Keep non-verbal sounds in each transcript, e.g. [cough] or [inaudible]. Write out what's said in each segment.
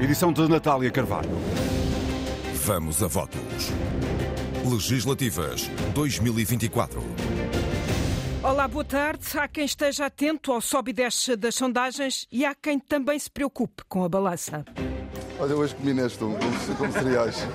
edição de Natália Carvalho. Vamos a votos. Legislativas 2024. Olá, boa tarde. Há quem esteja atento ao sobe e desce das sondagens e há quem também se preocupe com a balança. Olha, hoje comi neste um, como, como cereais.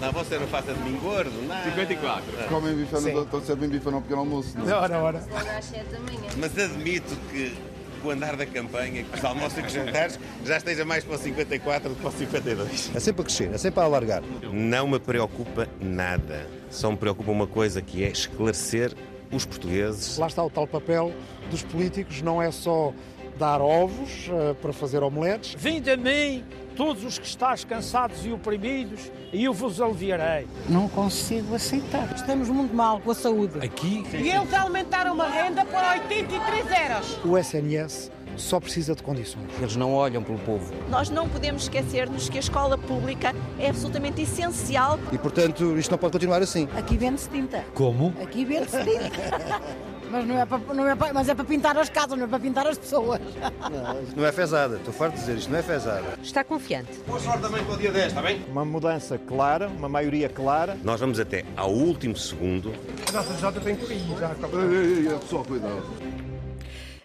Não, você não faça de mim gordo, não. 54. Comem bife, não estão sempre em bife ao pequeno almoço, não? Ora, ora. às 7 da manhã. Mas admito que com o andar da campanha, que os almoços e os jantares, já esteja mais para o 54 do que para o 52. É sempre a crescer, é sempre a alargar. Não me preocupa nada. Só me preocupa uma coisa que é esclarecer os portugueses. Lá está o tal papel dos políticos, não é só dar ovos uh, para fazer omeletes. Vinde a mim, todos os que estás cansados e oprimidos, e eu vos aliviarei. Não consigo aceitar. Estamos muito mal com a saúde. Aqui. E eles aumentaram uma renda para 83 euros. O SNS só precisa de condições. Eles não olham pelo povo. Nós não podemos esquecer-nos que a escola pública é absolutamente essencial. E, portanto, isto não pode continuar assim. Aqui vende-se tinta. Como? Aqui vende-se tinta. [laughs] Mas não é, para, não é para, mas é para pintar as casas, não é para pintar as pessoas. Não, isto não é fezada. Estou farto de dizer isto, não é fezada. Está confiante. Boa sorte também para o dia 10, está bem? Uma mudança clara, uma maioria clara. Nós vamos até ao último segundo. A nossa Jota tem que ir já. Pessoal, cuidado.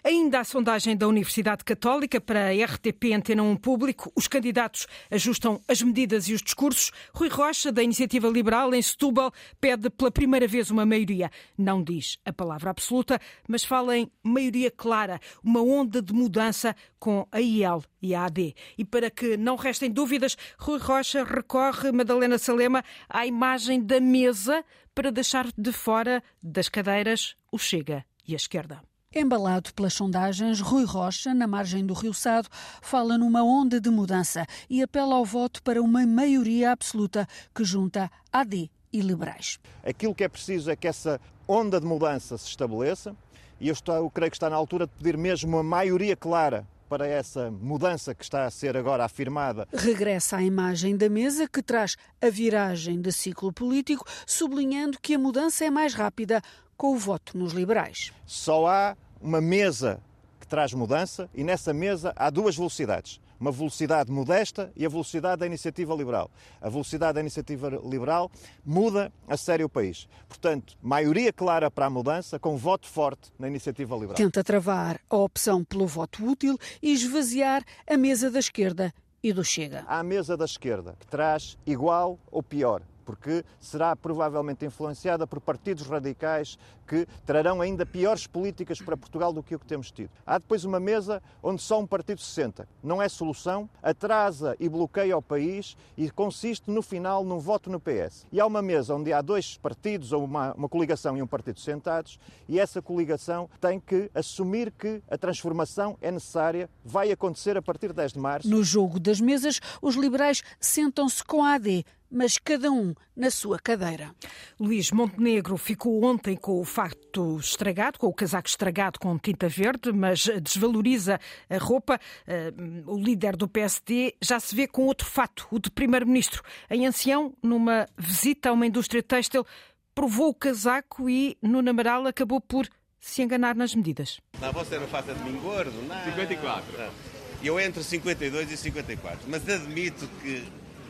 Ainda a sondagem da Universidade Católica para a RTP Antena 1 Público, os candidatos ajustam as medidas e os discursos. Rui Rocha, da Iniciativa Liberal, em Setúbal, pede pela primeira vez uma maioria. Não diz a palavra absoluta, mas fala em maioria clara, uma onda de mudança com a IEL e a AD. E para que não restem dúvidas, Rui Rocha recorre, Madalena Salema, à imagem da mesa para deixar de fora das cadeiras o Chega e a esquerda. Embalado pelas sondagens, Rui Rocha, na margem do Rio Sado, fala numa onda de mudança e apela ao voto para uma maioria absoluta que junta AD e liberais. Aquilo que é preciso é que essa onda de mudança se estabeleça e eu, estou, eu creio que está na altura de pedir mesmo uma maioria clara para essa mudança que está a ser agora afirmada. Regressa à imagem da mesa que traz a viragem de ciclo político, sublinhando que a mudança é mais rápida com o voto nos liberais. Só há uma mesa que traz mudança e nessa mesa há duas velocidades. Uma velocidade modesta e a velocidade da iniciativa liberal. A velocidade da iniciativa liberal muda a sério o país. Portanto, maioria clara para a mudança, com voto forte na iniciativa liberal. Tenta travar a opção pelo voto útil e esvaziar a mesa da esquerda e do Chega. Há a mesa da esquerda, que traz igual ou pior porque será provavelmente influenciada por partidos radicais que trarão ainda piores políticas para Portugal do que o que temos tido. Há depois uma mesa onde só um partido se senta. Não é solução, atrasa e bloqueia o país e consiste no final num voto no PS. E há uma mesa onde há dois partidos ou uma, uma coligação e um partido sentados e essa coligação tem que assumir que a transformação é necessária, vai acontecer a partir de 10 de março. No jogo das mesas, os liberais sentam-se com a AD, mas cada um na sua cadeira. Luís Montenegro ficou ontem com o facto estragado, com o casaco estragado com tinta verde, mas desvaloriza a roupa. O líder do PSD já se vê com outro fato, o de primeiro-ministro. Em Ancião, numa visita a uma indústria têxtil, provou o casaco e Nuno Amaral acabou por se enganar nas medidas. Não, você não faça de mim gordo, não. 54. Eu entre 52 e 54, mas admito que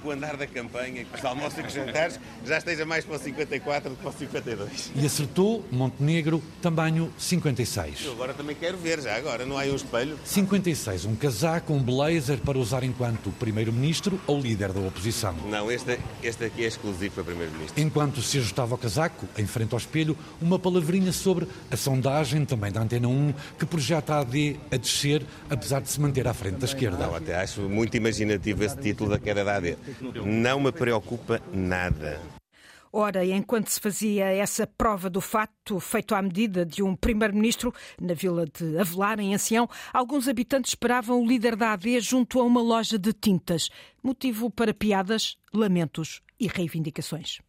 com o andar da campanha, que os almoços e que os jantares, já esteja mais para o 54 do que para o 52. E acertou Montenegro, tamanho 56. Eu agora também quero ver, já agora, não há aí um espelho? 56, um casaco, um blazer para usar enquanto primeiro-ministro ou líder da oposição. Não, este, este aqui é exclusivo para primeiro-ministro. Enquanto se ajustava o casaco, em frente ao espelho, uma palavrinha sobre a sondagem, também da Antena 1, que projeta a AD a descer, apesar de se manter à frente da esquerda. Não, até acho muito imaginativo esse título da queda da AD. Não me preocupa nada. Ora, enquanto se fazia essa prova do fato, feito à medida de um primeiro-ministro, na vila de Avelar, em Ancião, alguns habitantes esperavam o líder da AD junto a uma loja de tintas. Motivo para piadas, lamentos e reivindicações.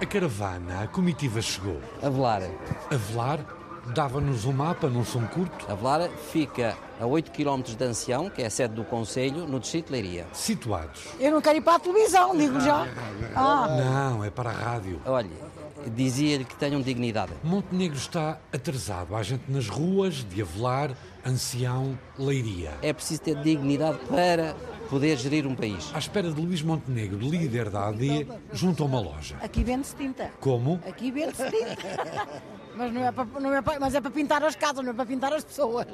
A caravana, a comitiva chegou. Avelar. Avelar dava-nos um mapa num som curto. Avelar fica a 8 km de Ancião, que é a sede do Conselho, no Distrito de Leiria. Situados. Eu não quero ir para a televisão, digo já. Ah. Não, é para a rádio. Olha, dizia-lhe que tenham dignidade. Montenegro está atrasado. Há gente nas ruas de Avelar Ancião, Leiria. É preciso ter dignidade para poder gerir um país. À espera de Luís Montenegro, líder da AD, junto a uma loja. Aqui vende-se tinta. Como? Aqui vende-se tinta. [laughs] Mas não é para, não é para, mas é para pintar as casas, não é para pintar as pessoas.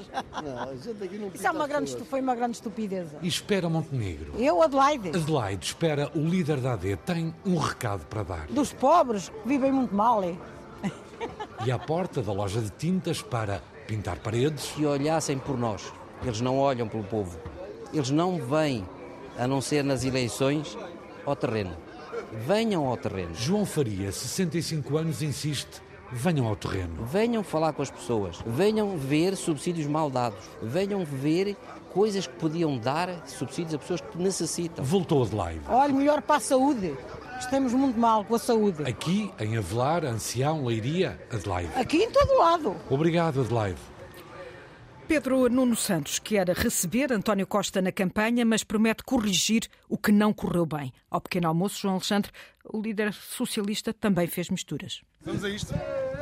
Não, a gente aqui não Isso é uma grande, estu- foi uma grande estupidez. E espera Montenegro. Eu, Adelaide, Adelaide espera o líder da AD, tem um recado para dar. dos pobres que vivem muito mal. é? E à porta da loja de tintas para pintar paredes. Que olhassem por nós. Eles não olham pelo povo. Eles não vêm, a não ser nas eleições, ao terreno. Venham ao terreno. João Faria, 65 anos, insiste: venham ao terreno. Venham falar com as pessoas. Venham ver subsídios mal dados. Venham ver coisas que podiam dar subsídios a pessoas que necessitam. Voltou Adelaide. Olha, melhor para a saúde. Estamos muito mal com a saúde. Aqui, em Avelar, Ancião, Leiria, Adelaide. Aqui em todo lado. Obrigado, Adelaide. Pedro Nuno Santos quer receber António Costa na campanha, mas promete corrigir o que não correu bem. Ao pequeno almoço, João Alexandre, o líder socialista, também fez misturas. Vamos a isto.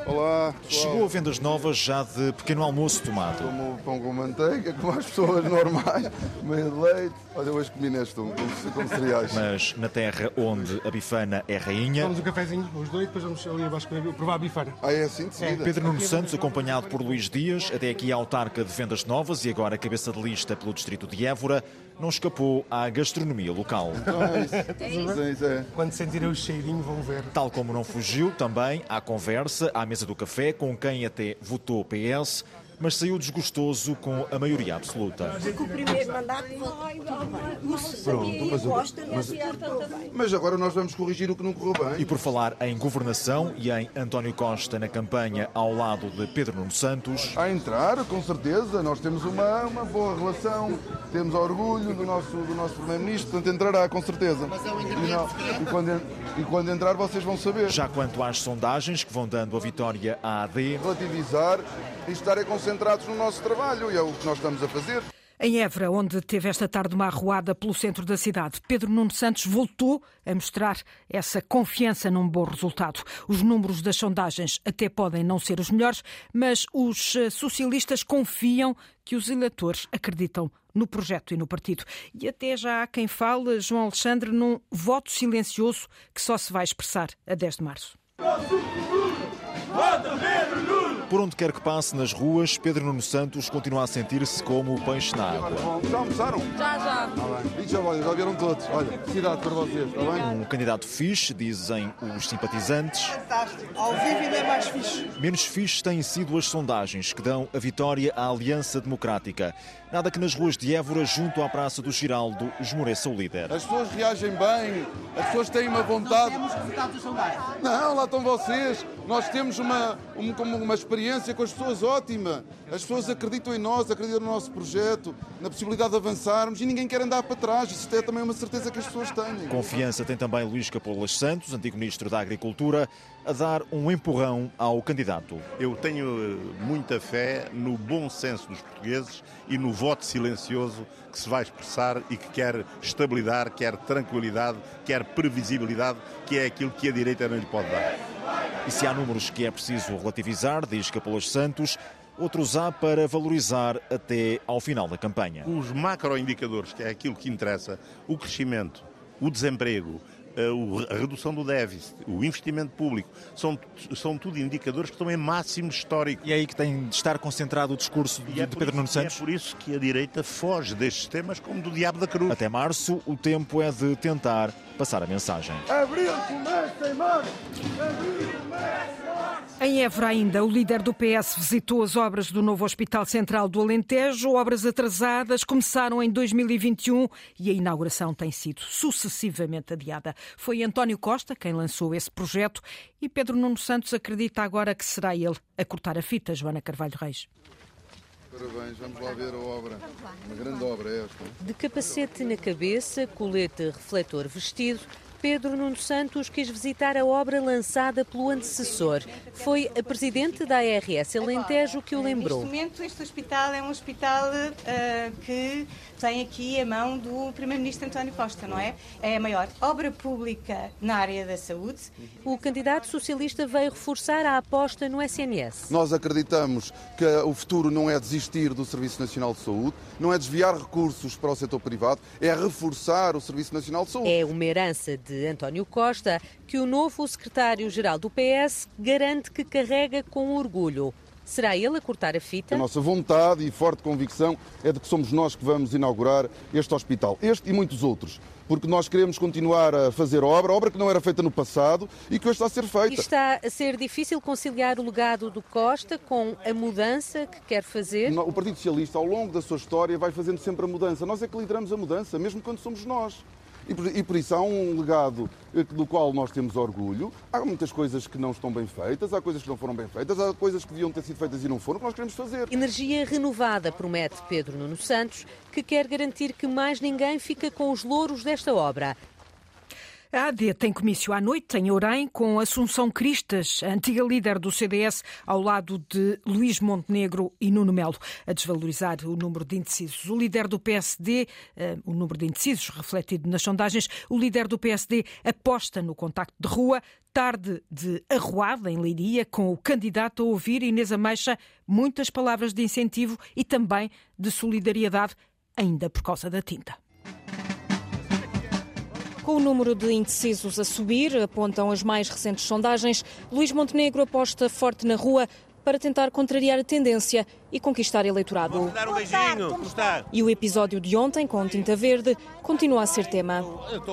Olá, pessoal. Chegou a vendas novas já de pequeno almoço tomado. Como pão com manteiga, como as pessoas normais, meio de leite. Olha, hoje comi neste um, com, com cereais. Mas na terra onde a bifana é rainha, Vamos um cafezinho, os dois, depois vamos ali abaixo provar a bifana. Ah, é assim de seguida? Pedro Nuno Santos, acompanhado por Luís Dias, até aqui a autarca de vendas novas e agora cabeça de lista pelo distrito de Évora, não escapou à gastronomia local. [laughs] Então é. É é. Quando sentirem o cheirinho vão ver. Tal como não fugiu também à conversa, à mesa do café, com quem até votou PS, mas saiu desgostoso com a maioria absoluta. Que o primeiro mandato Pronto, mas, mas, mas agora nós vamos corrigir o que não correu bem. E por falar em governação e em António Costa na campanha ao lado de Pedro Nuno Santos, A entrar, com certeza, nós temos uma, uma boa relação, temos orgulho do nosso, do nosso Primeiro-Ministro, portanto entrará, com certeza. E, não- e quando, e quando entrar vocês vão saber. já quanto às sondagens que vão dando a vitória à AD, Relativizar e estarem concentrados no nosso trabalho, e é o que nós estamos a fazer. Em Évora, onde teve esta tarde uma arruada pelo centro da cidade, Pedro Nuno Santos voltou a mostrar essa confiança num bom resultado. Os números das sondagens até podem não ser os melhores, mas os eh, socialistas confiam que os eleitores acreditam no projeto e no partido. E até já há quem fale, João Alexandre, num voto silencioso que só se vai expressar a 10 de março. Por onde quer que passe nas ruas, Pedro Nuno Santos continua a sentir-se como o peixe na água. Já almoçaram? Já, já. Ah, bem. E já, olha, já vieram todos. Olha, cidade para vocês, está bem? Um candidato fixe, dizem os simpatizantes. Fantástico. Ao vivo ainda é mais fixe. Menos fixe têm sido as sondagens que dão a vitória à Aliança Democrática. Nada que nas ruas de Évora, junto à Praça do Giraldo, esmoreça o líder. As pessoas reagem bem, as pessoas têm uma vontade. Temos resultados das sondagens. Não, lá estão vocês. Nós temos uma, um- como uma experiência com as pessoas ótima. As pessoas acreditam em nós, acreditam no nosso projeto, na possibilidade de avançarmos e ninguém quer andar para trás. Isso é também uma certeza que as pessoas têm. Confiança tem também Luís Capolas Santos, antigo Ministro da Agricultura, a dar um empurrão ao candidato. Eu tenho eh, muita fé no bom senso dos portugueses e no voto silencioso que se vai expressar e que quer estabilidade, quer tranquilidade, quer previsibilidade, que é aquilo que a direita não lhe pode dar. E se há números que é preciso relativizar, diz Capolas Santos, outros há para valorizar até ao final da campanha. Os macroindicadores, que é aquilo que interessa, o crescimento, o desemprego, a redução do déficit, o investimento público, são, são tudo indicadores que estão em máximo histórico. E é aí que tem de estar concentrado o discurso de, é de Pedro isso- Nuno e Santos? É por isso que a direita foge destes temas como do diabo da cruz. Até março, o tempo é de tentar passar a mensagem. Abril começa em março! Abril começa em Évora ainda, o líder do PS visitou as obras do novo Hospital Central do Alentejo. Obras atrasadas começaram em 2021 e a inauguração tem sido sucessivamente adiada. Foi António Costa quem lançou esse projeto e Pedro Nuno Santos acredita agora que será ele a cortar a fita, Joana Carvalho Reis. Parabéns, vamos lá ver a obra. Uma grande obra é esta. De capacete na cabeça, colete refletor vestido, Pedro Nuno Santos quis visitar a obra lançada pelo antecessor. Foi a presidente da ARS Alentejo que o lembrou. Neste momento, este hospital é um hospital ah, que tem aqui a mão do Primeiro-Ministro António Costa, não é? É a maior obra pública na área da saúde. O candidato socialista veio reforçar a aposta no SNS. Nós acreditamos que o futuro não é desistir do Serviço Nacional de Saúde, não é desviar recursos para o setor privado, é reforçar o Serviço Nacional de Saúde. É uma herança de António Costa que o novo secretário-geral do PS garante que carrega com orgulho. Será ele a cortar a fita? A nossa vontade e forte convicção é de que somos nós que vamos inaugurar este hospital, este e muitos outros. Porque nós queremos continuar a fazer obra, obra que não era feita no passado e que hoje está a ser feita. E está a ser difícil conciliar o legado do Costa com a mudança que quer fazer? O Partido Socialista, ao longo da sua história, vai fazendo sempre a mudança. Nós é que lideramos a mudança, mesmo quando somos nós. E por, e por, isso há um legado eh, do qual nós temos orgulho. Há muitas coisas que não estão bem feitas, há coisas que não foram bem feitas, há coisas que deviam ter sido feitas e não foram, que nós queremos fazer. Energia renovada, promete Pedro Nuno Santos, que quer garantir que mais ninguém fica com os louros desta obra. A AD tem comício à noite em Orem com Assunção Cristas, a antiga líder do CDS, ao lado de Luís Montenegro e Nuno Melo, a desvalorizar o número de indecisos. O líder do PSD, eh, o número de indecisos refletido nas sondagens, o líder do PSD aposta no contacto de rua, tarde de arruada em Leiria, com o candidato a ouvir Inês Ameixa muitas palavras de incentivo e também de solidariedade, ainda por causa da tinta. Com o número de indecisos a subir, apontam as mais recentes sondagens, Luís Montenegro aposta forte na rua para tentar contrariar a tendência e conquistar eleitorado. Vou dar um beijinho, como está? E o episódio de ontem, com tinta verde, continua a ser tema.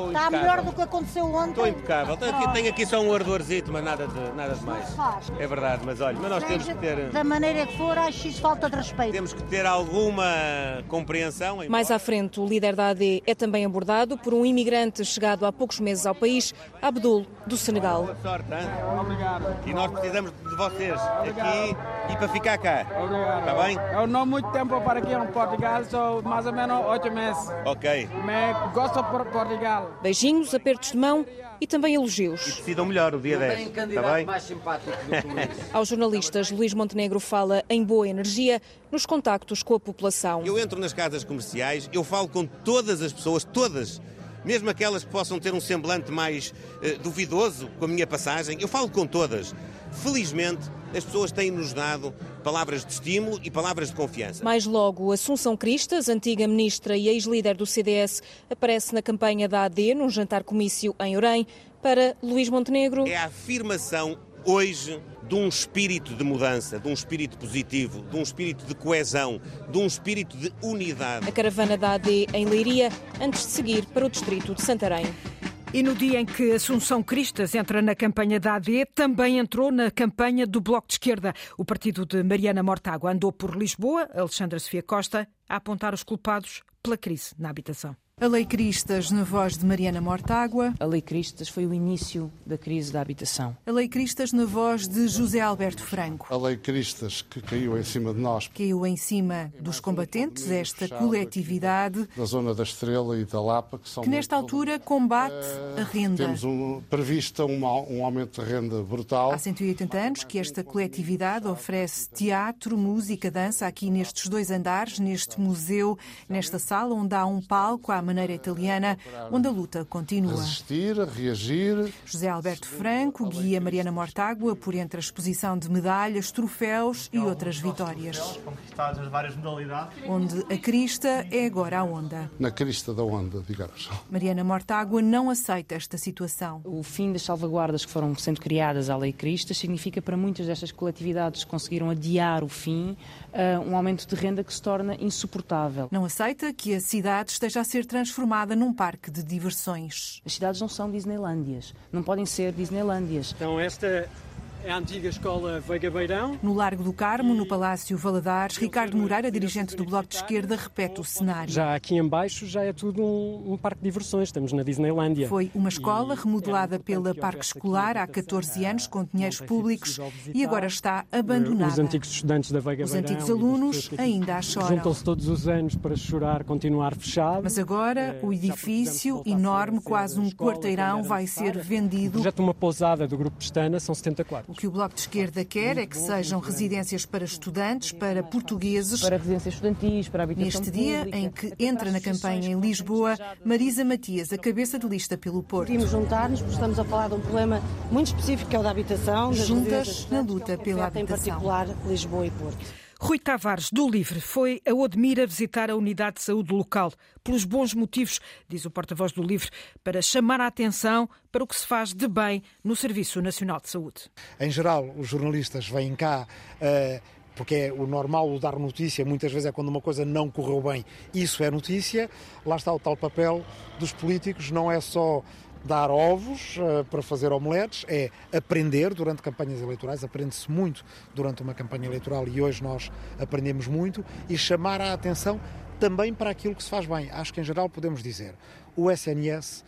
Está melhor do que aconteceu ontem. Estou impecável. Tenho aqui, tenho aqui só um ardorzito, mas nada de, nada de mais. É verdade, mas olha, mas nós temos que ter... Da maneira que for, acho isso falta de respeito. Temos que ter alguma compreensão. Mais à frente, o líder da AD é também abordado por um imigrante chegado há poucos meses ao país, Abdul, do Senegal. Boa sorte, hein? Obrigado. E nós precisamos de vocês aqui e para ficar cá. Obrigado. Está bem? Eu não muito tempo para aqui em Portugal, sou mais ou menos oito meses. Ok. Mas gosto de Portugal. Beijinhos, apertos de mão e também elogios. E decidam melhor o dia 10. Está bem? mais simpático do que Luís. [laughs] Aos jornalistas, Luís Montenegro fala em boa energia nos contactos com a população. Eu entro nas casas comerciais, eu falo com todas as pessoas, todas. Mesmo aquelas que possam ter um semblante mais eh, duvidoso com a minha passagem, eu falo com todas. Felizmente, as pessoas têm-nos dado palavras de estímulo e palavras de confiança. Mais logo, Assunção Cristas, antiga ministra e ex-líder do CDS, aparece na campanha da AD num jantar comício em Orem para Luís Montenegro. É a afirmação hoje de um espírito de mudança, de um espírito positivo, de um espírito de coesão, de um espírito de unidade. A caravana da AD em Leiria, antes de seguir para o distrito de Santarém. E no dia em que Assunção Cristas entra na campanha da AD, também entrou na campanha do Bloco de Esquerda. O partido de Mariana Mortágua andou por Lisboa, Alexandra Sofia Costa, a apontar os culpados pela crise na habitação. A Lei Cristas, na voz de Mariana Mortágua. A Lei Cristas foi o início da crise da habitação. A Lei Cristas, na voz de José Alberto Franco. A Lei Cristas, que caiu em cima de nós. Caiu em cima dos combatentes, esta coletividade. Da Zona da Estrela e da Lapa, que são. Que nesta altura combate a renda. Temos um, prevista uma, um aumento de renda brutal. Há 180 anos que esta coletividade oferece teatro, música, dança aqui nestes dois andares, neste museu, nesta sala, onde há um palco à maneira italiana, onde a luta continua. Resistir, reagir. José Alberto Franco guia Mariana Mortágua por entre a exposição de medalhas, troféus e outras vitórias. Onde a crista é agora a onda. Na crista da onda, digamos. Mariana Mortágua não aceita esta situação. O fim das salvaguardas que foram sendo criadas à Lei Cristas significa para muitas destas coletividades que conseguiram adiar o fim um aumento de renda que se torna insuportável. Não aceita que a cidade esteja a ser transformada num parque de diversões. As cidades não são Disneylândias, não podem ser Disneylândias. Então esta a antiga escola Veiga Beirão. No Largo do Carmo, no Palácio Valadares, Ricardo Moreira, dirigente do Bloco de Esquerda, repete o cenário. Já aqui embaixo já é tudo um, um parque de diversões, estamos na Disneylândia. Foi uma escola remodelada pela Parque Escolar há 14 anos com dinheiros públicos e agora está abandonada. Os antigos estudantes da Veiga Os Beirão. antigos alunos ainda a choram. Juntam-se todos os anos para chorar, continuar fechado. Mas agora o edifício enorme, quase um quarteirão, vai ser vendido. O projeto de uma pousada do Grupo Pestana são 70 quartos. O que o Bloco de Esquerda quer é que sejam residências para estudantes, para portugueses. Para residências estudantis, para habitação Neste dia pública. em que entra na campanha em Lisboa, Marisa Matias, a cabeça de lista pelo Porto. Queríamos juntar-nos porque estamos a falar de um problema muito específico que é o da habitação. Juntas na luta que pela habitação. Em particular, Lisboa e Porto. Rui Tavares, do Livre, foi a Odmira visitar a unidade de saúde local, pelos bons motivos, diz o porta-voz do Livre, para chamar a atenção para o que se faz de bem no Serviço Nacional de Saúde. Em geral, os jornalistas vêm cá. eh, porque é o normal o dar notícia, muitas vezes é quando uma coisa não correu bem, isso é notícia. Lá está o tal papel dos políticos, não é só dar ovos eh, para fazer omeletes, é aprender durante campanhas eleitorais, aprende-se muito durante uma campanha eleitoral e hoje nós aprendemos muito, e chamar a atenção também para aquilo que se faz bem. Acho que em geral podemos dizer, o SNS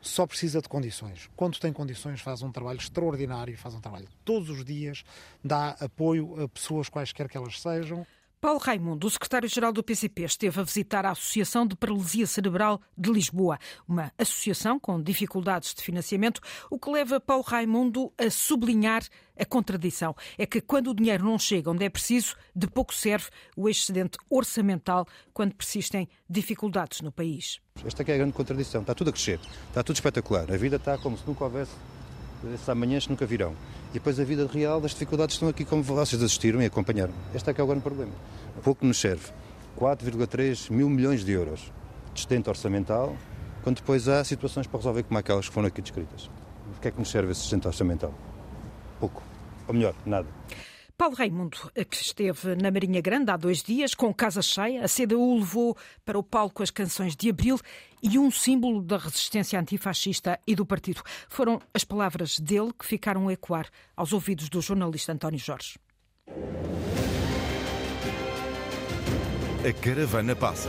só precisa de condições. Quando tem condições, faz um trabalho extraordinário, faz um trabalho todos os dias, dá apoio a pessoas quaisquer que elas sejam. Paulo Raimundo, o secretário-geral do PCP, esteve a visitar a Associação de Paralisia Cerebral de Lisboa, uma associação com dificuldades de financiamento, o que leva Paulo Raimundo a sublinhar a contradição. É que quando o dinheiro não chega onde é preciso, de pouco serve o excedente orçamental quando persistem dificuldades no país. Esta é a grande contradição. Está tudo a crescer, está tudo espetacular. A vida está como se nunca houvesse amanhãs que nunca virão. E depois a vida real das dificuldades estão aqui como vocês assistiram e acompanharam. Este é que é o grande problema. Pouco nos serve. 4,3 mil milhões de euros de excedente orçamental, quando depois há situações para resolver como aquelas que foram aqui descritas. O que é que nos serve esse excedente orçamental? Pouco. Ou melhor, nada. Paulo Raimundo, que esteve na Marinha Grande há dois dias, com casa cheia, a CDU levou para o palco as canções de Abril e um símbolo da resistência antifascista e do partido. Foram as palavras dele que ficaram a ecoar aos ouvidos do jornalista António Jorge. A caravana passa.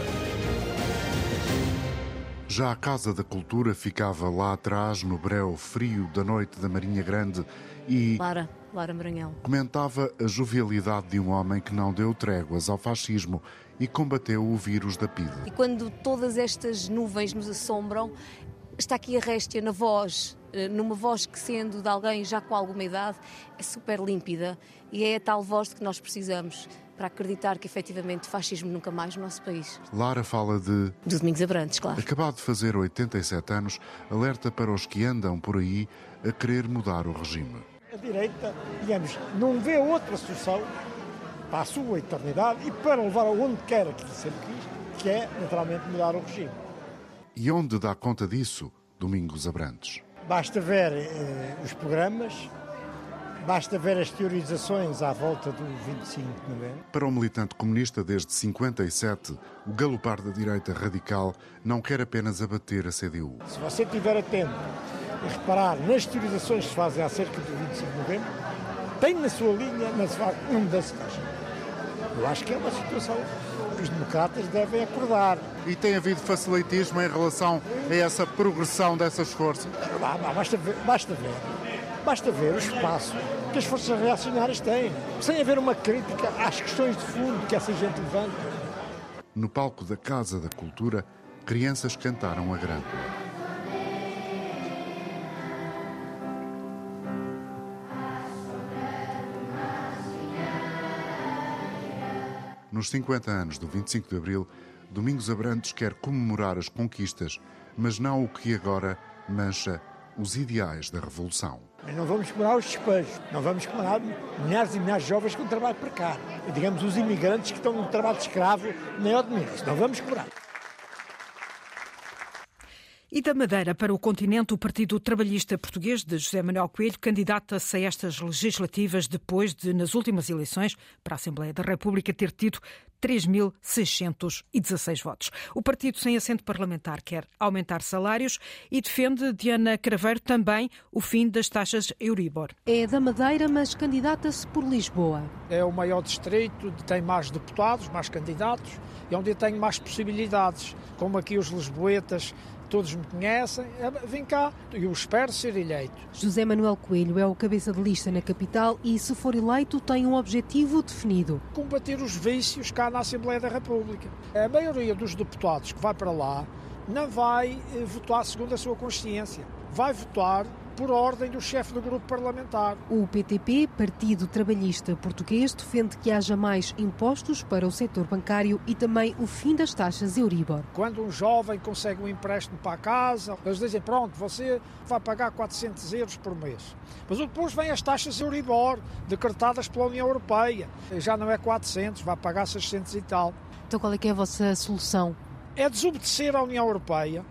Já a Casa da Cultura ficava lá atrás, no breu frio da noite da Marinha Grande, e Lara, Lara Maranhão. comentava a jovialidade de um homem que não deu tréguas ao fascismo e combateu o vírus da PIDE. E quando todas estas nuvens nos assombram, está aqui a réstia na voz, eh, numa voz que, sendo de alguém já com alguma idade, é super límpida e é a tal voz de que nós precisamos para acreditar que efetivamente fascismo nunca mais no nosso país. Lara fala de. Do Domingos Abrantes, claro. Acabado de fazer 87 anos, alerta para os que andam por aí a querer mudar o regime. A direita, digamos, não vê outra solução para a sua eternidade e para levar aonde quer que sempre quis, que é, naturalmente, mudar o regime. E onde dá conta disso, Domingos Abrantes? Basta ver eh, os programas, basta ver as teorizações à volta do 25 de novembro. Para o militante comunista desde 57, o galopar da direita radical não quer apenas abater a CDU. Se você estiver atento e reparar nas teorizações que se fazem acerca do 25 de novembro, tem na sua linha, na sua, uma mudança de taxa. Eu acho que é uma situação que os democratas devem acordar. E tem havido facilitismo em relação a essa progressão dessas forças? Ah, Basta ver, basta ver, basta ver o espaço que as forças reacionárias têm, sem haver uma crítica às questões de fundo que essa gente levanta. No palco da Casa da Cultura, crianças cantaram a grande. Nos 50 anos do 25 de Abril, Domingos Abrantes quer comemorar as conquistas, mas não o que agora mancha os ideais da Revolução. Mas não vamos comemorar os despejos, não vamos comemorar milhares e milhares de jovens com trabalho precário. Digamos, os imigrantes que estão no trabalho de escravo ao domingo. Isso Não vamos comemorar. E da Madeira para o continente, o Partido Trabalhista Português de José Manuel Coelho candidata-se a estas legislativas depois de, nas últimas eleições para a Assembleia da República, ter tido 3.616 votos. O partido sem assento parlamentar quer aumentar salários e defende, Diana Craveiro, também o fim das taxas Euribor. É da Madeira, mas candidata-se por Lisboa. É o maior distrito, tem mais deputados, mais candidatos e onde eu tenho mais possibilidades. Como aqui os lisboetas todos me conhecem, é, vem cá e eu espero ser eleito. José Manuel Coelho é o cabeça de lista na capital e, se for eleito, tem um objetivo definido. Combater os vícios cá na Assembleia da República. A maioria dos deputados que vai para lá não vai eh, votar segundo a sua consciência. Vai votar por ordem do chefe do grupo parlamentar. O PTP, Partido Trabalhista Português, defende que haja mais impostos para o setor bancário e também o fim das taxas Euribor. Quando um jovem consegue um empréstimo para a casa, eles dizem: pronto, você vai pagar 400 euros por mês. Mas depois vêm as taxas Euribor, decretadas pela União Europeia. Já não é 400, vai pagar 600 e tal. Então qual é que é a vossa solução? É desobedecer à União Europeia.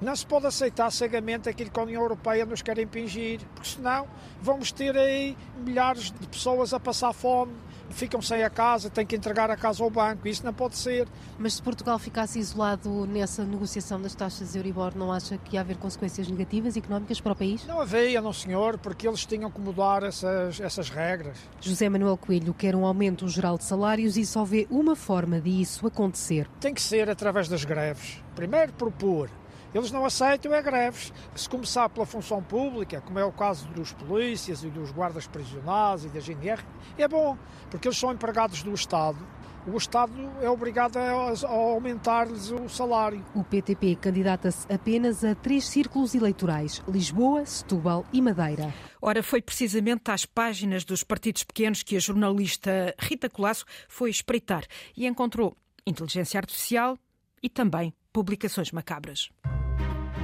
Não se pode aceitar cegamente aquilo que a União Europeia nos quer impingir, porque senão vamos ter aí milhares de pessoas a passar fome, ficam sem a casa, têm que entregar a casa ao banco, isso não pode ser. Mas se Portugal ficasse isolado nessa negociação das taxas Euribor, não acha que ia haver consequências negativas económicas para o país? Não havia, não senhor, porque eles tinham que mudar essas, essas regras. José Manuel Coelho quer um aumento geral de salários e só vê uma forma de isso acontecer. Tem que ser através das greves. Primeiro propor eles não aceitam é greves. Se começar pela função pública, como é o caso dos polícias e dos guardas prisionais e da GNR, é bom, porque eles são empregados do Estado. O Estado é obrigado a aumentar-lhes o salário. O PTP candidata-se apenas a três círculos eleitorais: Lisboa, Setúbal e Madeira. Ora, foi precisamente às páginas dos partidos pequenos que a jornalista Rita Colasso foi espreitar e encontrou inteligência artificial e também publicações macabras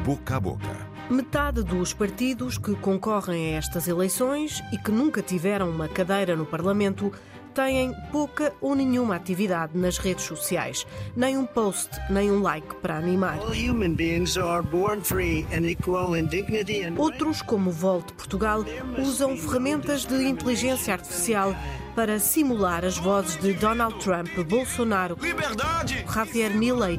boca a boca. Metade dos partidos que concorrem a estas eleições e que nunca tiveram uma cadeira no Parlamento têm pouca ou nenhuma atividade nas redes sociais, nem um post, nem um like para animar. Outros, como o Volt Portugal, usam ferramentas de inteligência artificial para simular as vozes de Donald Trump, Bolsonaro, Liberdade! Javier Milei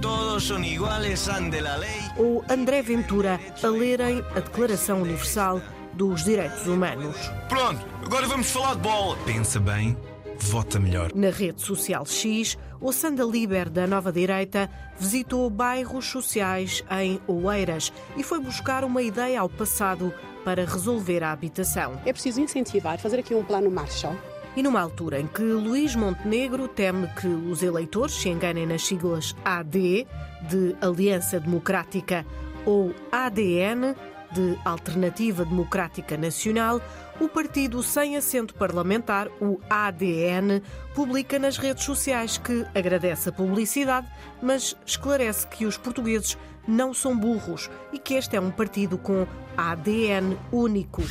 ou André Ventura a lerem a Declaração Universal dos Direitos Humanos. Pronto, agora vamos falar de bola. Pensa bem vota melhor. Na rede social X, o Sanda Liber da Nova Direita visitou bairros sociais em Oeiras e foi buscar uma ideia ao passado para resolver a habitação. É preciso incentivar, fazer aqui um plano Marshall. E numa altura em que Luís Montenegro teme que os eleitores se enganem nas siglas AD, de Aliança Democrática, ou ADN, de Alternativa Democrática Nacional, o partido sem assento parlamentar, o ADN, publica nas redes sociais que agradece a publicidade, mas esclarece que os portugueses não são burros e que este é um partido com ADN único.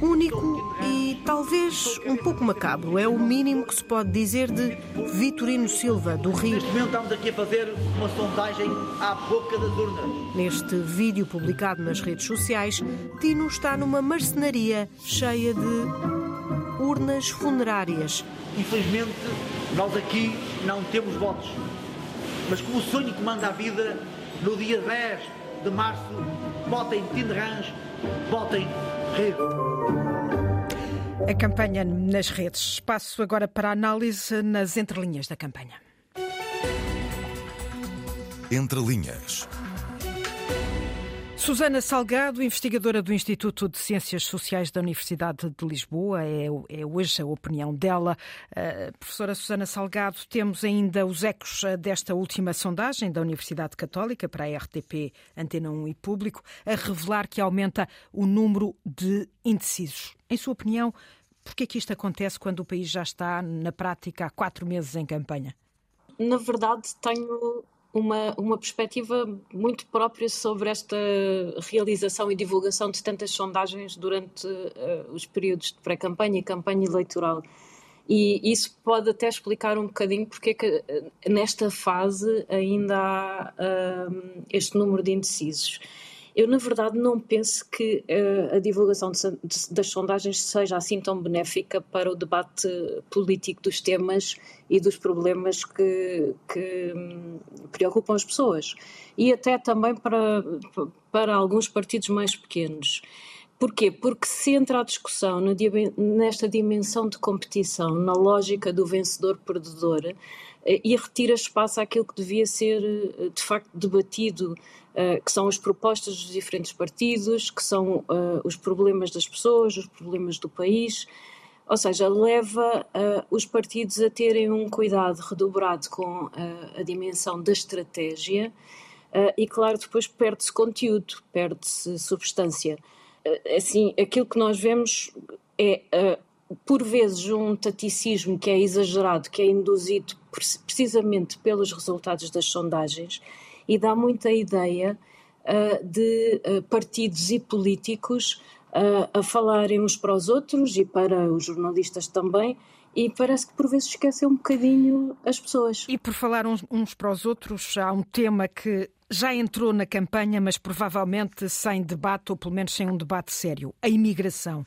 Único e talvez um pouco macabro. É o mínimo que se pode dizer de Vitorino Silva, do Rio. Neste momento estamos aqui a fazer uma sondagem à boca das urnas. Neste vídeo publicado nas redes sociais, Tino está numa marcenaria cheia de urnas funerárias. Infelizmente, nós aqui não temos votos. Mas como o sonho comanda a vida, no dia 10 de março, votem Tinderãs, votem a campanha nas redes. Espaço agora para análise nas entrelinhas da campanha. Entre linhas. Susana Salgado, investigadora do Instituto de Ciências Sociais da Universidade de Lisboa, é, é hoje a opinião dela. Uh, professora Susana Salgado, temos ainda os ecos eh, desta última sondagem da Universidade Católica para a RTP Antena 1 e Público, a revelar que aumenta o número de indecisos. Em sua opinião, por que é que isto acontece quando o país já está, na prática, há quatro meses em campanha? Na verdade, tenho uma, uma perspectiva muito própria sobre esta realização e divulgação de tantas sondagens durante uh, os períodos de pré-campanha e campanha eleitoral. E isso pode até explicar um bocadinho porque é que uh, nesta fase ainda há uh, este número de indecisos. Eu, na verdade, não penso que uh, a divulgação de, de, das sondagens seja assim tão benéfica para o debate político dos temas e dos problemas que, que um, preocupam as pessoas. E até também para, para alguns partidos mais pequenos. Porquê? Porque se entra a discussão nesta dimensão de competição, na lógica do vencedor-perdedor, eh, e retira espaço àquilo que devia ser eh, de facto debatido que são as propostas dos diferentes partidos, que são uh, os problemas das pessoas, os problemas do país. Ou seja, leva uh, os partidos a terem um cuidado redobrado com a dimensão da estratégia e claro, depois perde-se conteúdo, perde-se substância. Assim, aquilo que nós vemos é, por vezes, um taticismo que é exagerado, que é induzido precisamente pelos resultados das sondagens e dá muita ideia de partidos e políticos a falarem uns para os outros e para os jornalistas também e parece que por vezes esquecem um bocadinho as pessoas. E por falar uns, uns, para os outros, há um tema que já entrou na campanha, mas provavelmente sem debate, ou pelo menos sem um debate sério: a imigração.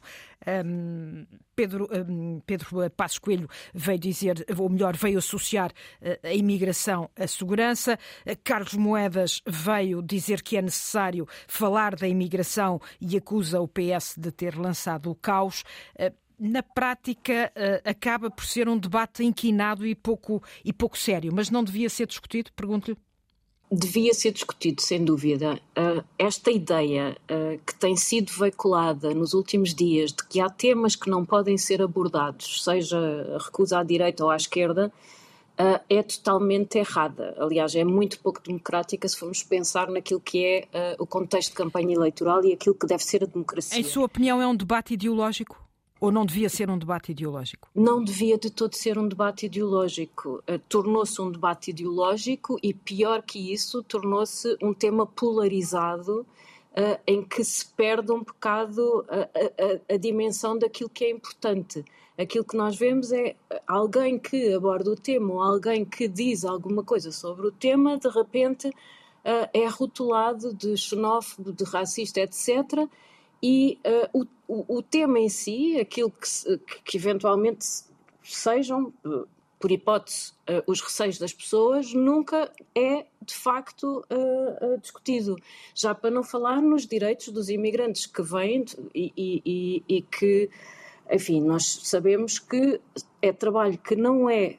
Um, Pedro, um, Pedro Passos Coelho veio dizer, ou melhor, veio associar uh, a imigração à segurança. Uh, Carlos Moedas veio dizer que é necessário falar da imigração e acusa o PS de ter lançado o caos. Na prática acaba por ser um debate inquinado e pouco, e pouco sério, mas não devia ser discutido? Pergunto-lhe devia ser discutido, sem dúvida. Uh, esta ideia uh, que tem sido veiculada nos últimos dias de que há temas que não podem ser abordados, seja a recusa à direita ou à esquerda, uh, é totalmente errada. Aliás, é muito pouco democrática se formos pensar naquilo que é o contexto de campanha eleitoral e aquilo que deve ser a democracia. Em sua opinião, é um debate ideológico? Ou não devia ser um debate ideológico? Não devia de todo ser um debate ideológico. Uh, tornou-se um debate ideológico e, pior que isso, tornou-se um tema polarizado uh, em que se perde um bocado a, a, a, dimensão daquilo que é importante. Aquilo que nós vemos é alguém que aborda o tema ou alguém que diz alguma coisa sobre o tema, de repente uh, é rotulado de xenófobo, de racista, etc e uh, o, o, tema em si, aquilo que, que eventualmente sejam, uh, por hipótese, uh, os receios das pessoas, nunca é de facto discutido. Já para não falar nos direitos dos imigrantes que vêm e, e, e que, enfim, nós sabemos que é trabalho que não é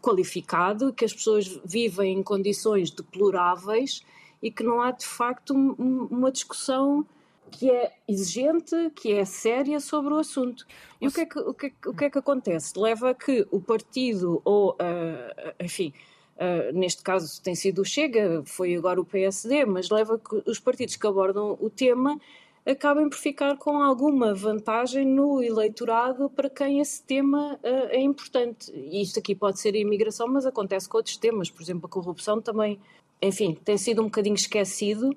qualificado, que as pessoas vivem em condições deploráveis e que não há de facto um, uma discussão que é exigente, que é séria sobre o assunto. E o que, é que, o, que é o que é que acontece? Leva a que o partido, ou, uh, enfim, uh, neste caso tem sido o Chega, foi agora o PSD, mas leva a que os partidos que abordam o tema acabem por ficar com alguma vantagem no eleitorado para quem esse tema uh, é importante. E isto aqui pode ser a imigração, mas acontece com outros temas, por exemplo, a corrupção também, enfim, tem sido um bocadinho esquecido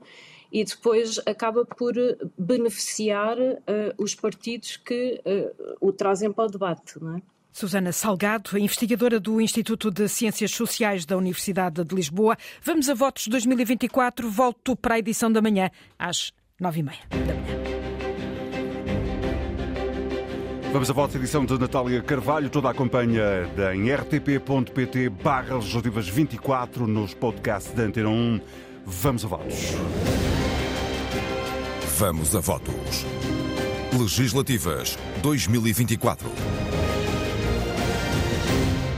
e depois acaba por beneficiar uh, os partidos que uh, o trazem para o debate, não é? Susana Salgado, investigadora do Instituto de Ciências Sociais da Universidade de Lisboa. Vamos a votos 2024. Volto para a edição da manhã, às nove e meia da manhã. Vamos a votos, edição de Natália Carvalho. Toda a acompanha em rtp.pt barra legislativas 24 nos podcasts da Antena 1. Vamos a votos. Vamos a votos. Legislativas 2024.